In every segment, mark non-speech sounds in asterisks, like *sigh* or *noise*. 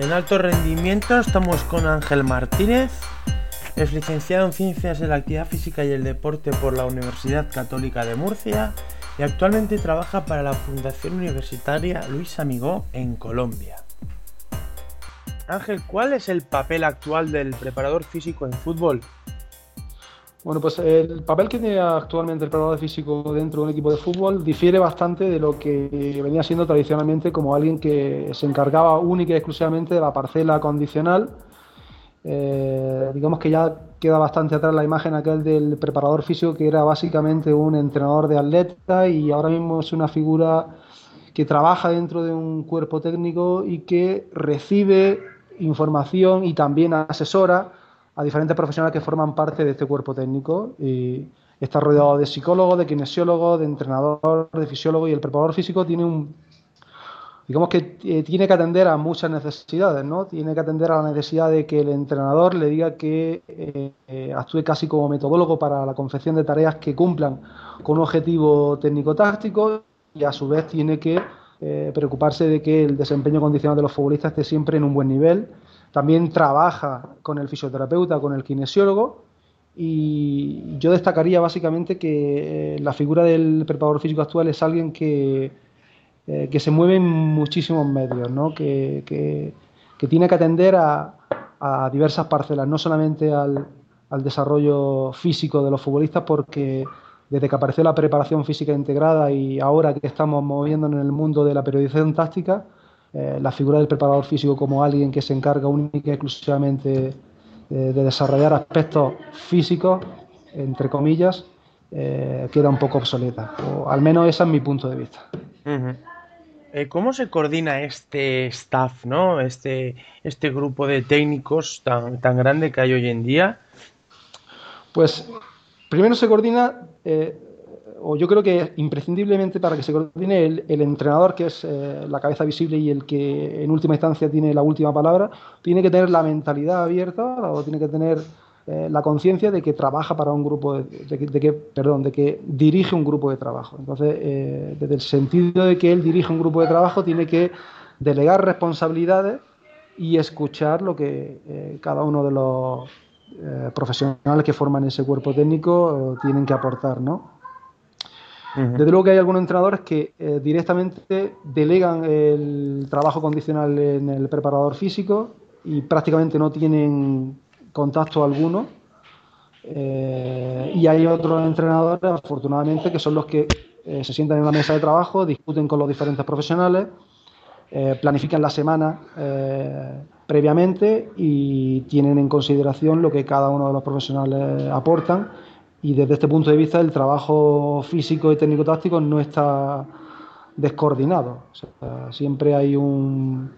En alto rendimiento estamos con Ángel Martínez, es licenciado en Ciencias de la Actividad Física y el Deporte por la Universidad Católica de Murcia y actualmente trabaja para la Fundación Universitaria Luis Amigó en Colombia. Ángel, ¿cuál es el papel actual del preparador físico en fútbol? Bueno, pues el papel que tiene actualmente el preparador físico dentro de un equipo de fútbol difiere bastante de lo que venía siendo tradicionalmente como alguien que se encargaba única y exclusivamente de la parcela condicional. Eh, digamos que ya queda bastante atrás la imagen aquel del preparador físico que era básicamente un entrenador de atleta y ahora mismo es una figura que trabaja dentro de un cuerpo técnico y que recibe información y también asesora a diferentes profesionales que forman parte de este cuerpo técnico y está rodeado de psicólogos, de kinesiólogos, de entrenador, de fisiólogo y el preparador físico tiene un digamos que eh, tiene que atender a muchas necesidades, ¿no? Tiene que atender a la necesidad de que el entrenador le diga que eh, eh, actúe casi como metodólogo para la confección de tareas que cumplan con un objetivo técnico-táctico y a su vez tiene que preocuparse de que el desempeño condicional de los futbolistas esté siempre en un buen nivel también trabaja con el fisioterapeuta, con el kinesiólogo y yo destacaría básicamente que eh, la figura del preparador físico actual es alguien que, eh, que se mueve en muchísimos medios, ¿no? que, que, tiene que atender a, a, diversas parcelas, no solamente al, al desarrollo físico de los futbolistas, porque desde que apareció la preparación física integrada y ahora que estamos moviéndonos en el mundo de la periodización táctica, eh, la figura del preparador físico como alguien que se encarga única y exclusivamente de, desarrollar aspectos físicos, entre comillas, eh, queda un poco obsoleta. O al menos ese es mi punto de vista. Eh, ¿Cómo se coordina este staff, ¿no? este, este grupo de técnicos tan, tan grande que hay hoy en día? Pues primero se coordina o yo creo que imprescindiblemente para que se coordine el, entrenador, que es eh, la cabeza visible y el que en última instancia tiene la última palabra, tiene que tener la mentalidad abierta o tiene que tener eh, la conciencia de que trabaja para un grupo, de, que, perdón, de que dirige un grupo de trabajo. Entonces, eh, desde el sentido de que él dirige un grupo de trabajo, tiene que delegar responsabilidades y escuchar lo que cada uno de los profesionales que forman ese cuerpo técnico tienen que aportar, ¿no? Desde luego que hay algunos entrenadores que eh, directamente delegan el trabajo condicional en el preparador físico y prácticamente no tienen contacto alguno. Eh, y hay otros entrenadores, afortunadamente, que son los que eh, se sientan en la mesa de trabajo, discuten con los diferentes profesionales, planifican la semana previamente y tienen en consideración lo que cada uno de los profesionales aportan y desde este punto de vista el trabajo físico y técnico-táctico no está descoordinado. siempre hay un,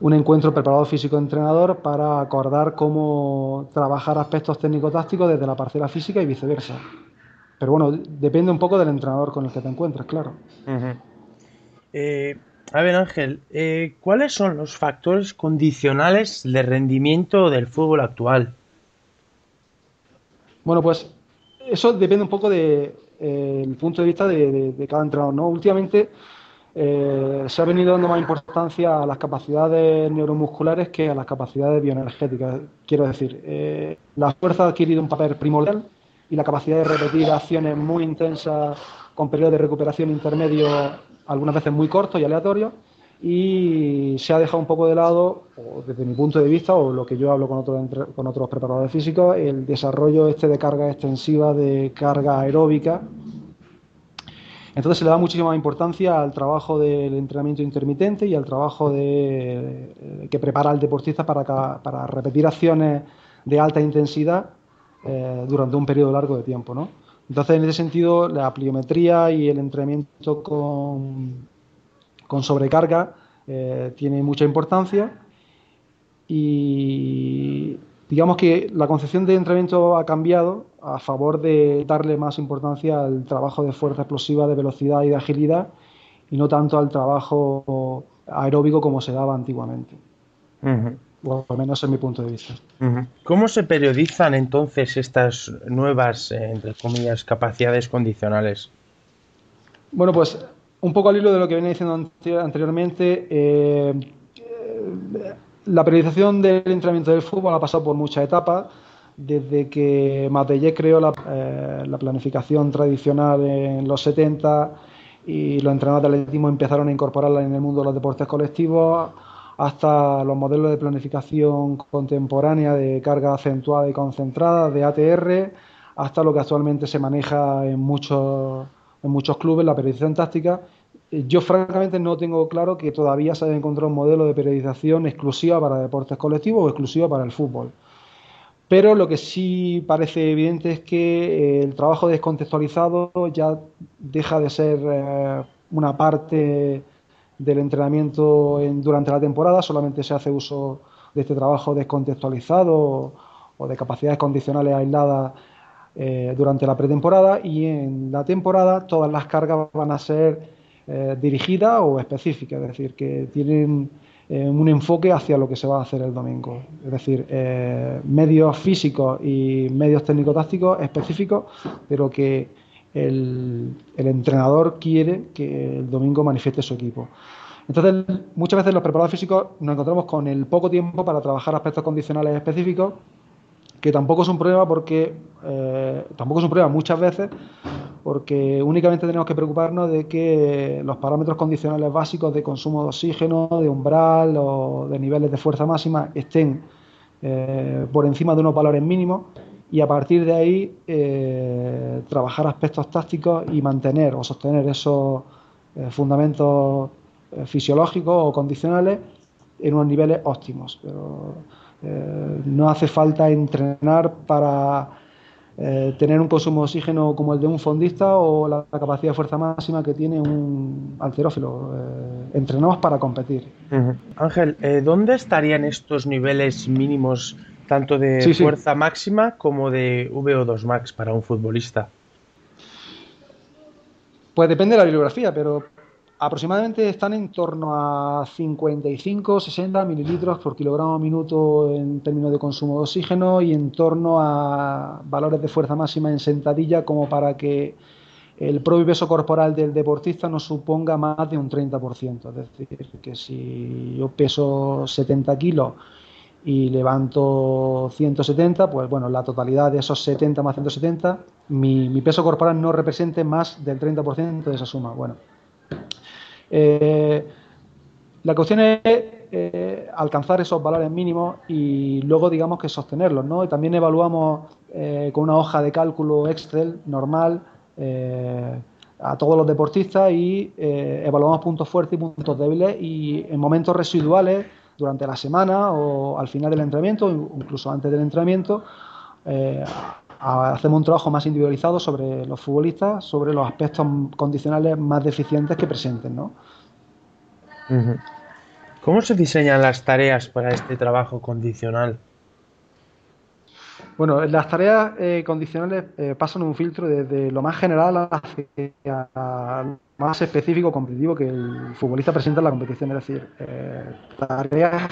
un encuentro preparado físico-entrenador para acordar cómo trabajar aspectos técnico-tácticos desde la parcela física y viceversa. Pero bueno, depende un poco del entrenador con el que te encuentres, claro. Eh, a ver, Ángel, eh, ¿cuáles son los factores condicionales de rendimiento del fútbol actual? Bueno, pues eso depende un poco del de, punto de vista de, cada entrenador. ¿no? Últimamente eh, se ha venido dando más importancia a las capacidades neuromusculares que a las capacidades bioenergéticas. Quiero decir, eh, la fuerza ha adquirido un papel primordial y la capacidad de repetir acciones muy intensas con periodos de recuperación intermedio, algunas veces muy cortos y aleatorios y se ha dejado un poco de lado, desde mi punto de vista, o lo que yo hablo con otros, con otros preparadores físicos, el desarrollo este de carga extensiva, de carga aeróbica. Entonces se le da muchísima importancia al trabajo del entrenamiento intermitente y al trabajo de, que prepara el deportista para, para repetir acciones de alta intensidad eh, durante un periodo largo de tiempo. ¿no? Entonces, en ese sentido, la pliometría y el entrenamiento con con sobrecarga eh, tiene mucha importancia y digamos que la concepción de entrenamiento ha cambiado a favor de darle más importancia al trabajo de fuerza explosiva, de velocidad y de agilidad y no tanto al trabajo aeróbico como se daba antiguamente. O al menos en mi punto de vista. ¿Cómo se periodizan entonces estas nuevas, eh, entre comillas, capacidades condicionales? Bueno, pues un poco al hilo de lo que venía diciendo anteriormente, eh, la periodización del entrenamiento del fútbol ha pasado por muchas etapas. Desde que Matellé creó la, eh, la, planificación tradicional en los 70 y los entrenadores de atletismo empezaron a incorporarla en el mundo de los deportes colectivos, hasta los modelos de planificación contemporánea de carga acentuada y concentrada, de ATR, hasta lo que actualmente se maneja en muchos, en muchos clubes, la periodización táctica. Yo francamente no tengo claro que todavía se haya encontrado un modelo de periodización exclusiva para deportes colectivos o exclusiva para el fútbol. Pero lo que sí parece evidente es que el trabajo descontextualizado ya deja de ser eh, una parte del entrenamiento durante la temporada, solamente se hace uso de este trabajo descontextualizado o de capacidades condicionales aisladas eh, durante la pretemporada y en la temporada todas las cargas van a ser eh, dirigidas o específicas, es decir, que tienen eh, un enfoque hacia lo que se va a hacer el domingo, es decir, medios físicos y medios técnico-tácticos específicos, pero que el, el entrenador quiere que el domingo manifieste su equipo. Entonces, muchas veces los preparados físicos nos encontramos con el poco tiempo para trabajar aspectos condicionales específicos que tampoco es un problema porque eh, tampoco es un problema muchas veces porque únicamente tenemos que preocuparnos de que los parámetros condicionales básicos de consumo de oxígeno, de umbral o de niveles de fuerza máxima estén eh, por encima de unos valores mínimos y a partir de ahí eh, trabajar aspectos tácticos y mantener o sostener esos fundamentos fisiológicos o condicionales en unos niveles óptimos. Pero, eh, no hace falta entrenar para eh, tener un consumo de oxígeno como el de un fondista o la, capacidad de fuerza máxima que tiene un alterófilo. Eh, entrenamos para competir. Ángel, ¿dónde estarían estos niveles mínimos tanto de fuerza máxima como de VO2 max para un futbolista? Pues depende de la bibliografía, pero aproximadamente están en torno a 55-60 mililitros por kilogramo minuto en términos de consumo de oxígeno y en torno a valores de fuerza máxima en sentadilla como para que el propio peso corporal del deportista no suponga más de un 30%. Es decir, que si yo peso 70 kilos y levanto 170, pues bueno, la totalidad de esos 70 más 170, mi, mi peso corporal no represente más del 30% de esa suma. Bueno, eh, la cuestión es eh, alcanzar esos valores mínimos y luego digamos que sostenerlos, ¿no? También evaluamos eh, con una hoja de cálculo Excel normal a todos los deportistas y evaluamos puntos fuertes y puntos débiles y en momentos residuales durante la semana o al final del entrenamiento, incluso antes del entrenamiento, hacemos un trabajo más individualizado sobre los futbolistas, sobre los aspectos condicionales más deficientes que presenten, ¿no? ¿Cómo se diseñan las tareas para este trabajo condicional? Bueno, las tareas eh, condicionales eh, pasan un filtro desde lo más general hacia lo más específico competitivo que el futbolista presenta en la competición. Es decir, eh, tareas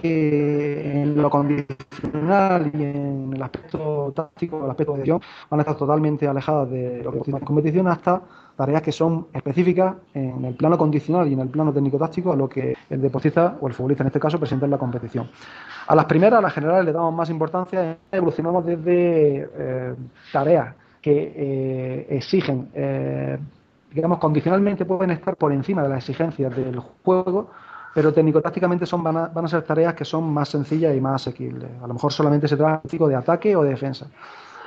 que en lo condicional y en el aspecto táctico, el aspecto de decisión, van a estar totalmente alejadas de lo que es la competición hasta tareas que son específicas en el plano condicional y en el plano técnico-táctico a lo que el deportista o el futbolista en este caso presenta en la competición. A las primeras, a las generales, le damos más importancia, evolucionamos desde eh, tareas que eh, exigen, eh, digamos, condicionalmente pueden estar por encima de las exigencias del juego, pero técnico-tácticamente son, van a, ser tareas que son más sencillas y más asequibles. A lo mejor solamente se trata de ataque o de defensa.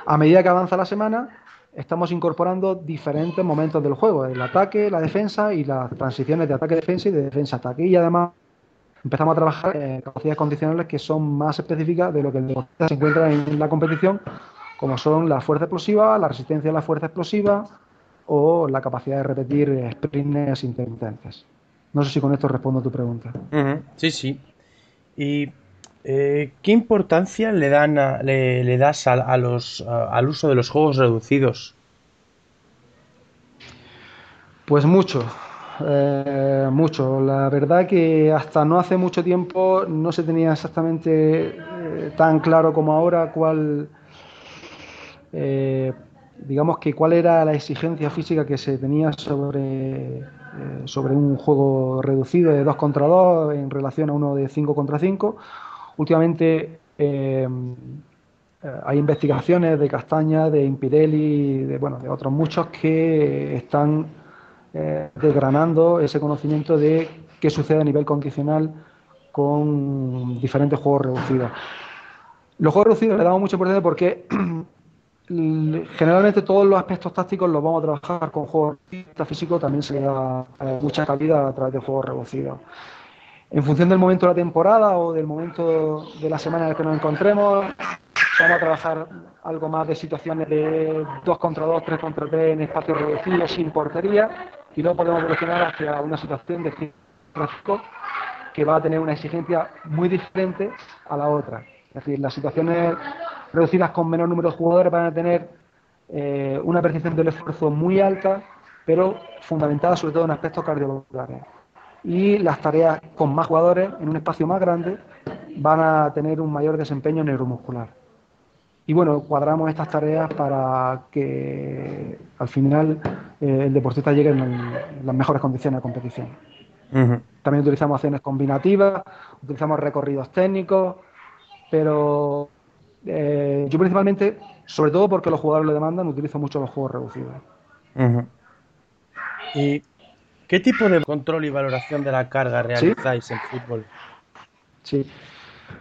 A medida que avanza la semana, estamos incorporando diferentes momentos del juego, el ataque, la defensa y las transiciones de ataque-defensa y de defensa-ataque. Y además empezamos a trabajar en capacidades condicionales que son más específicas de lo que se encuentra en la competición, como son la fuerza explosiva, la resistencia a la fuerza explosiva o la capacidad de repetir sprints intermitentes. No sé si con esto respondo a tu pregunta. Sí, sí. Y eh, ¿Qué importancia le, dan le, das a, al uso de los juegos reducidos? Pues mucho, eh, mucho. La verdad que hasta no hace mucho tiempo no se tenía exactamente eh, tan claro como ahora cuál, digamos que cuál era la exigencia física que se tenía sobre sobre un juego reducido de 2 contra 2 en relación a uno de 5 contra 5. Últimamente eh, hay investigaciones de Castaña, de Impideli, de, bueno, de otros muchos que están desgranando ese conocimiento de qué sucede a nivel condicional con diferentes juegos reducidos. Los juegos reducidos le damos mucha importancia porque *clears throat* generalmente todos los aspectos tácticos los vamos a trabajar con juegos físicos, también se le da eh, mucha calidad a través de juegos reducidos. En función del momento de la temporada o del momento de la semana en el que nos encontremos, vamos a trabajar algo más de situaciones de 2 contra 2, 3 contra 3 en espacios reducidos sin portería y luego podemos evolucionar hacia una situación de tráfico que va a tener una exigencia muy diferente a la otra. Es decir, las situaciones reducidas con menor número de jugadores van a tener eh, una percepción del esfuerzo muy alta, pero fundamentada sobre todo en aspectos cardiovasculares. Y las tareas con más jugadores en un espacio más grande van a tener un mayor desempeño neuromuscular. Y bueno, cuadramos estas tareas para que al final eh, el deportista llegue en, las mejores condiciones de competición. También utilizamos acciones combinativas, utilizamos recorridos técnicos, pero eh, yo principalmente, sobre todo porque los jugadores lo demandan, utilizo mucho los juegos reducidos. ¿Y qué tipo de control y valoración de la carga realizáis en fútbol? Sí.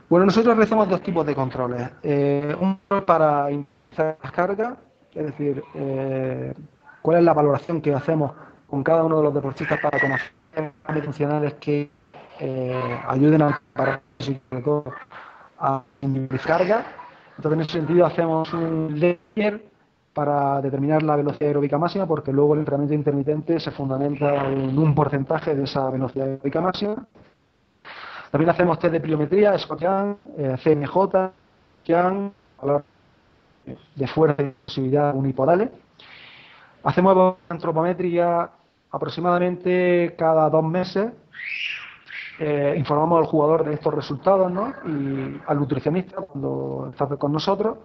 Bueno, nosotros realizamos dos tipos de controles. Eh, un para iniciar las cargas, es decir, eh, cuál es la valoración que hacemos con cada uno de los deportistas para conocer funcionales que ayuden a todo a carga. Entonces, en ese sentido, hacemos un layer para determinar la velocidad aeróbica máxima, porque luego el entrenamiento intermitente se fundamenta en un porcentaje de esa velocidad aeróbica máxima. También hacemos test de pliometría, SCOTIAN, eh, CMJ, de fuerza y posibilidad unipodales. Hacemos antropometría aproximadamente cada dos meses eh, informamos al jugador de estos resultados ¿no? y al nutricionista cuando está con nosotros.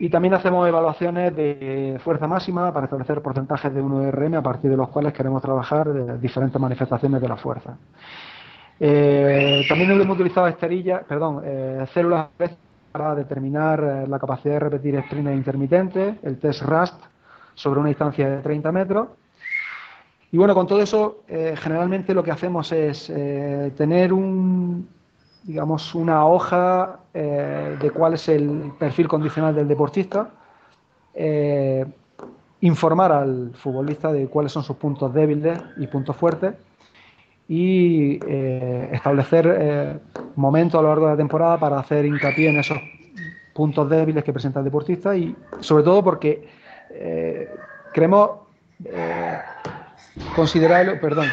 Y también hacemos evaluaciones de fuerza máxima para establecer porcentajes de 1RM a partir de los cuales queremos trabajar diferentes manifestaciones de la fuerza. Eh, también hemos utilizado esterillas, perdón, eh, células para determinar la capacidad de repetir sprints intermitentes, el test RAST sobre una distancia de 30 metros y bueno, con todo eso, eh, generalmente lo que hacemos es eh, tener un, digamos, una hoja eh, de cuál es el perfil condicional del deportista, informar al futbolista de cuáles son sus puntos débiles y puntos fuertes y establecer momentos a lo largo de la temporada para hacer hincapié en esos puntos débiles que presenta el deportista y sobre todo porque creemos considerarlo, perdón,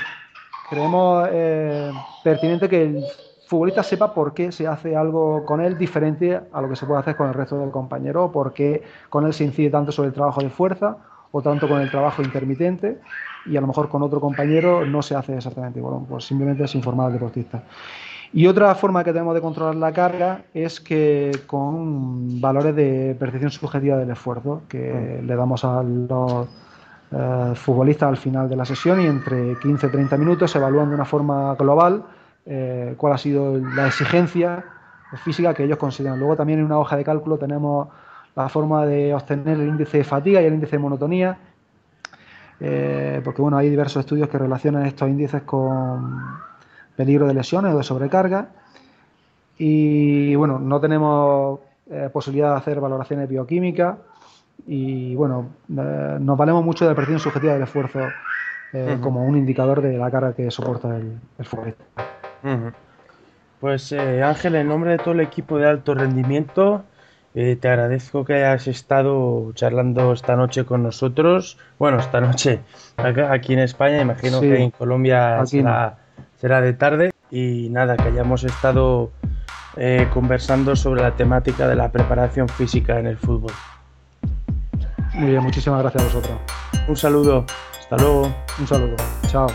creemos eh, pertinente que el futbolista sepa por qué se hace algo con él diferente a lo que se puede hacer con el resto del compañero, por qué con él se incide tanto sobre el trabajo de fuerza o tanto con el trabajo intermitente y a lo mejor con otro compañero no se hace exactamente igual, pues simplemente es informar al deportista. Y otra forma que tenemos de controlar la carga es que con valores de percepción subjetiva del esfuerzo que le damos a los eh, futbolistas al final de la sesión y entre 15 y 30 minutos se evalúan de una forma global eh, cuál ha sido la exigencia física que ellos consideran. Luego también en una hoja de cálculo tenemos la forma de obtener el índice de fatiga y el índice de monotonía, eh, porque bueno, hay diversos estudios que relacionan estos índices con peligro de lesiones o de sobrecarga. Y bueno, no tenemos posibilidad de hacer valoraciones bioquímicas y bueno, eh, nos valemos mucho de la presión subjetiva del esfuerzo eh, como un indicador de la carga que soporta el, el Pues eh, Ángel, en nombre de todo el equipo de alto rendimiento, te agradezco que hayas estado charlando esta noche con nosotros. Bueno, esta noche aquí en España, imagino que en Colombia será, será, de tarde. Y nada, que hayamos estado conversando sobre la temática de la preparación física en el fútbol. Muy bien, muchísimas gracias a vosotros. Un saludo. Hasta luego. Un saludo. Chao.